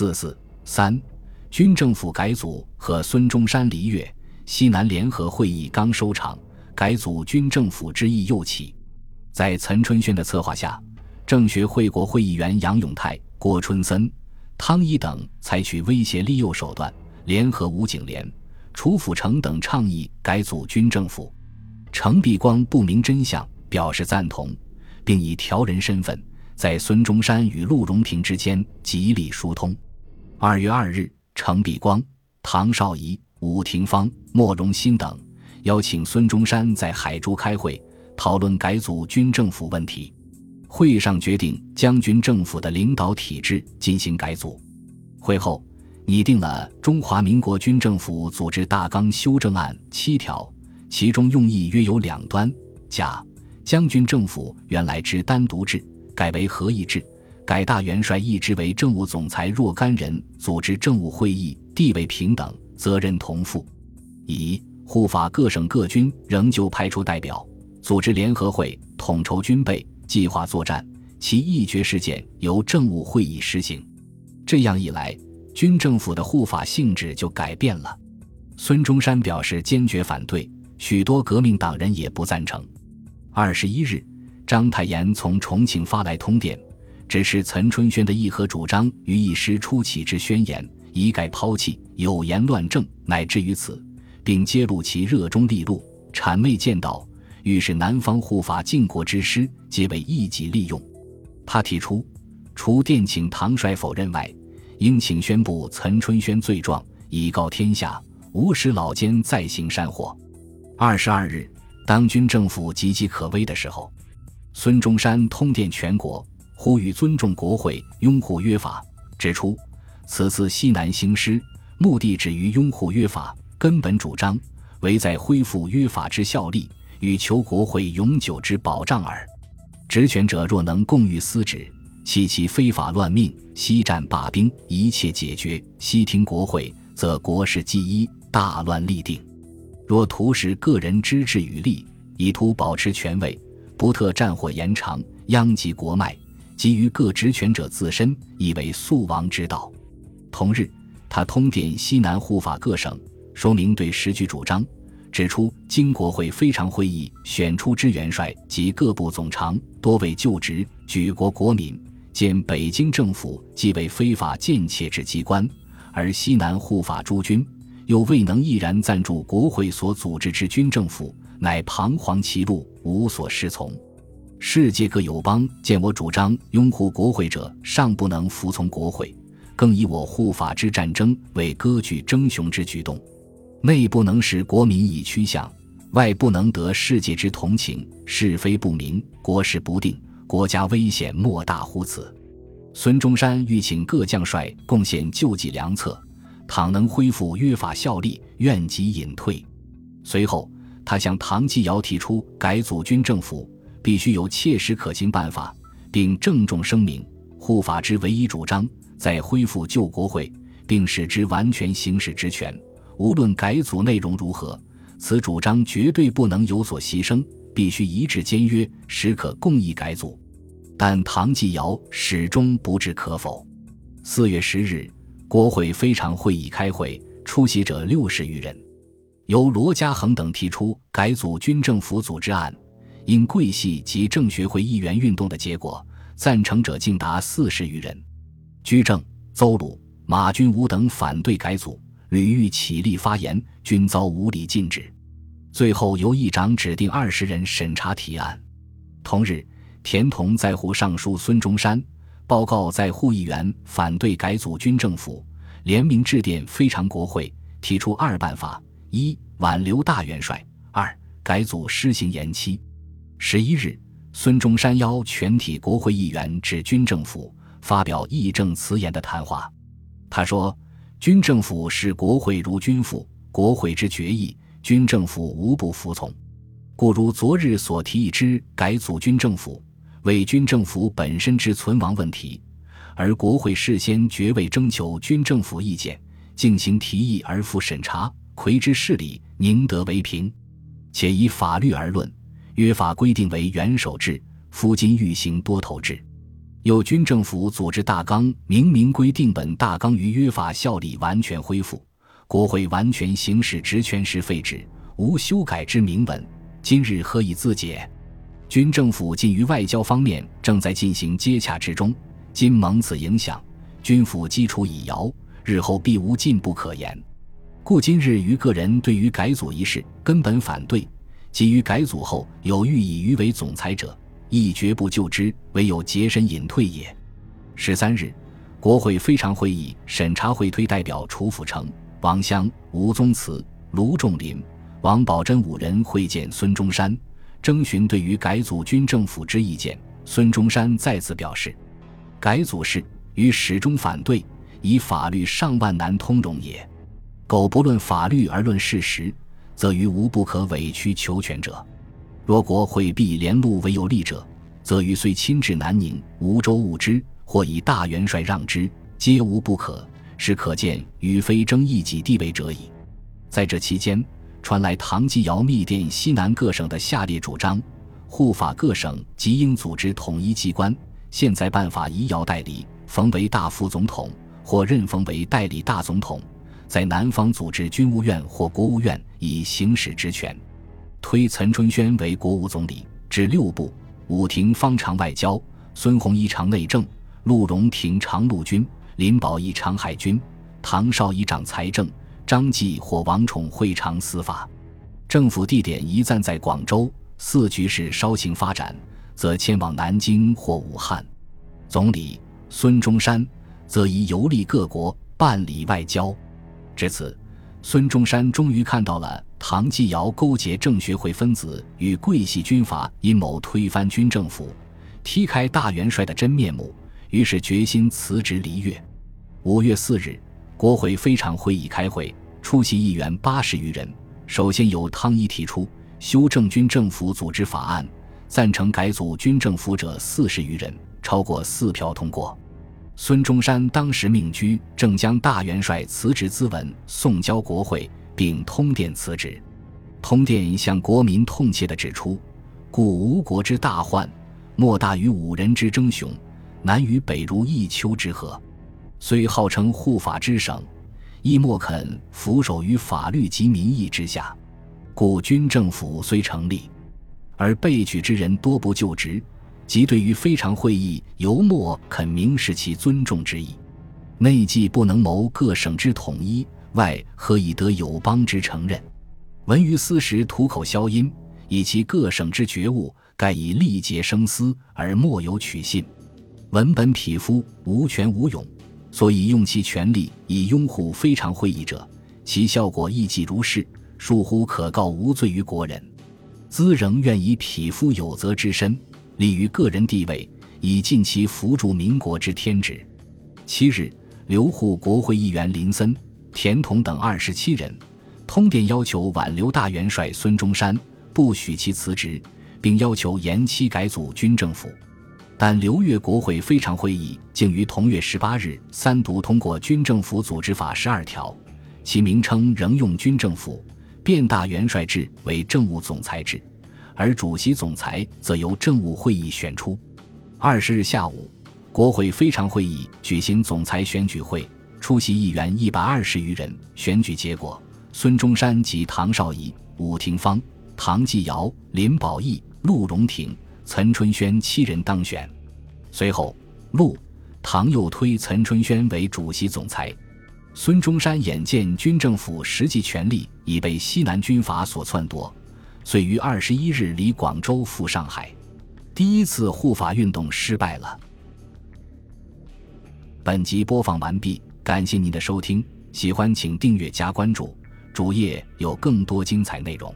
四四三，军政府改组和孙中山离越，西南联合会议刚收场，改组军政府之意又起。在岑春轩的策划下，政学会国会议员杨永泰、郭春森、汤一等采取威胁利诱手段，联合吴景莲、楚辅成等倡议改组军政府。程璧光不明真相，表示赞同，并以调人身份在孙中山与陆荣平之间极力疏通。二月二日，程璧光、唐绍仪、伍廷芳、莫荣新等邀请孙中山在海珠开会。讨论改组军政府问题，会上决定将军政府的领导体制进行改组。会后拟定了《中华民国军政府组织大纲修正案》七条，其中用意约有两端：甲，将军政府原来之单独制改为合议制，改大元帅一职为政务总裁若干人组织政务会议，地位平等，责任同负；乙，护法各省各军仍旧派出代表。组织联合会，统筹军备，计划作战。其一决事件由政务会议实行。这样一来，军政府的护法性质就改变了。孙中山表示坚决反对，许多革命党人也不赞成。二十一日，章太炎从重庆发来通电，只是岑春轩的议和主张于一师初起之宣言一概抛弃，有言乱政，乃至于此，并揭露其热衷利禄，谄媚见道。欲使南方护法晋国之师，皆为一己利用。他提出，除电请唐帅否认外，应请宣布岑春轩罪状，以告天下，无使老奸再行山祸。二十二日，当军政府岌岌可危的时候，孙中山通电全国，呼吁尊重国会，拥护约法，指出此次西南兴师，目的止于拥护约法，根本主张为在恢复约法之效力。与求国会永久之保障耳。职权者若能共御私旨，弃其非法乱命，西战罢兵，一切解决，悉听国会，则国事既一，大乱立定。若图使个人知志与利，以图保持权位，不特战火延长，殃及国脉，及于各职权者自身，亦为速亡之道。同日，他通电西南护法各省，说明对时局主张。指出，经国会非常会议选出之元帅及各部总长，多为旧职，举国国民见北京政府既为非法贱窃之机关，而西南护法诸军又未能毅然赞助国会所组织之军政府，乃彷徨其路，无所适从。世界各友邦见我主张拥护国会者尚不能服从国会，更以我护法之战争为割据争雄之举动。内不能使国民以趋向，外不能得世界之同情，是非不明，国事不定，国家危险莫大乎此。孙中山欲请各将帅贡献救济良策，倘能恢复约法效力，愿即隐退。随后，他向唐继尧提出改组军政府，必须有切实可行办法，并郑重声明护法之唯一主张，在恢复旧国会，并使之完全行使职权。无论改组内容如何，此主张绝对不能有所牺牲，必须一致坚约，时可共议改组。但唐继尧始终不置可否。四月十日，国会非常会议开会，出席者六十余人，由罗家恒等提出改组军政府组织案。因贵系及政学会议员运动的结果，赞成者竟达四十余人。居正、邹鲁、马君武等反对改组。吕玉起立发言，均遭无理禁止。最后由议长指定二十人审查提案。同日，田同在沪上书孙中山，报告在沪议员反对改组军政府，联名致电非常国会，提出二办法：一、挽留大元帅；二、改组施行延期。十一日，孙中山邀全体国会议员至军政府发表义正辞严的谈话。他说。军政府视国会如军父，国会之决议，军政府无不服从。故如昨日所提议之改组军政府，为军政府本身之存亡问题，而国会事先绝未征求军政府意见，进行提议而复审查，魁之事理，宁得为凭？且以法律而论，约法规定为元首制，夫今欲行多头制，有军政府组织大纲明明规定，本大纲于约法效力完全恢复，国会完全行使职权时废止，无修改之明文。今日何以自解？军政府近于外交方面正在进行接洽之中，今蒙此影响，军府基础已摇，日后必无进步可言。故今日于个人对于改组一事根本反对，基于改组后有欲以余为总裁者。亦绝不就之，唯有洁身隐退也。十三日，国会非常会议审查会推代表楚辅成、王襄、吴宗慈、卢仲林、王宝珍五人会见孙中山，征询对于改组军政府之意见。孙中山再次表示，改组事与始终反对，以法律上万难通融也。苟不论法律而论事实，则于无不可委曲求全者。若国会必连路为有利者，则于虽亲至南宁、吴州务之，或以大元帅让之，皆无不可。是可见与非争一己地位者矣。在这期间，传来唐继尧密电西南各省的下列主张：护法各省即应组织统一机关，现在办法以尧代理，封为大副总统，或任封为代理大总统，在南方组织军务院或国务院，以行使职权。推岑春轩为国务总理，至六部；武廷方长外交，孙洪一长内政，陆荣廷长陆军，林保义长海军，唐绍仪掌财政，张继或王宠会长司法。政府地点一暂在广州，四局势稍行发展，则迁往南京或武汉。总理孙中山则宜游历各国，办理外交。至此。孙中山终于看到了唐继尧勾结政学会分子与桂系军阀阴谋推翻军政府、踢开大元帅的真面目，于是决心辞职离粤。五月四日，国会非常会议开会，出席议员八十余人。首先由汤一提出修正军政府组织法案，赞成改组军政府者四十余人，超过四票通过。孙中山当时命居，正将大元帅辞职咨文送交国会，并通电辞职。通电向国民痛切地指出：“故吴国之大患，莫大于五人之争雄，南与北如一丘之貉。虽号称护法之省，亦莫肯俯首于法律及民意之下。故军政府虽成立，而被举之人多不就职。”即对于非常会议，尤莫肯明示其尊重之意。内既不能谋各省之统一，外何以得友邦之承认？闻于斯时吐口消音，以其各省之觉悟，盖以力竭生思而莫有取信。文本匹夫无权无勇，所以用其权力以拥护非常会议者，其效果亦即如是，殊乎可告无罪于国人。兹仍愿以匹夫有责之身。立于个人地位，以尽其扶助民国之天职。七日，留沪国会议员林森、田同等二十七人通电要求挽留大元帅孙中山，不许其辞职，并要求延期改组军政府。但刘越国会非常会议竟于同月十八日三读通过军政府组织法十二条，其名称仍用军政府，变大元帅制为政务总裁制。而主席总裁则由政务会议选出。二十日下午，国会非常会议举行总裁选举会，出席议员一百二十余人。选举结果，孙中山及唐绍仪、武廷芳、唐继尧、林保义、陆荣廷、岑春轩七人当选。随后，陆、唐又推岑春轩为主席总裁。孙中山眼见军政府实际权力已被西南军阀所篡夺。遂于二十一日离广州赴上海，第一次护法运动失败了。本集播放完毕，感谢您的收听，喜欢请订阅加关注，主页有更多精彩内容。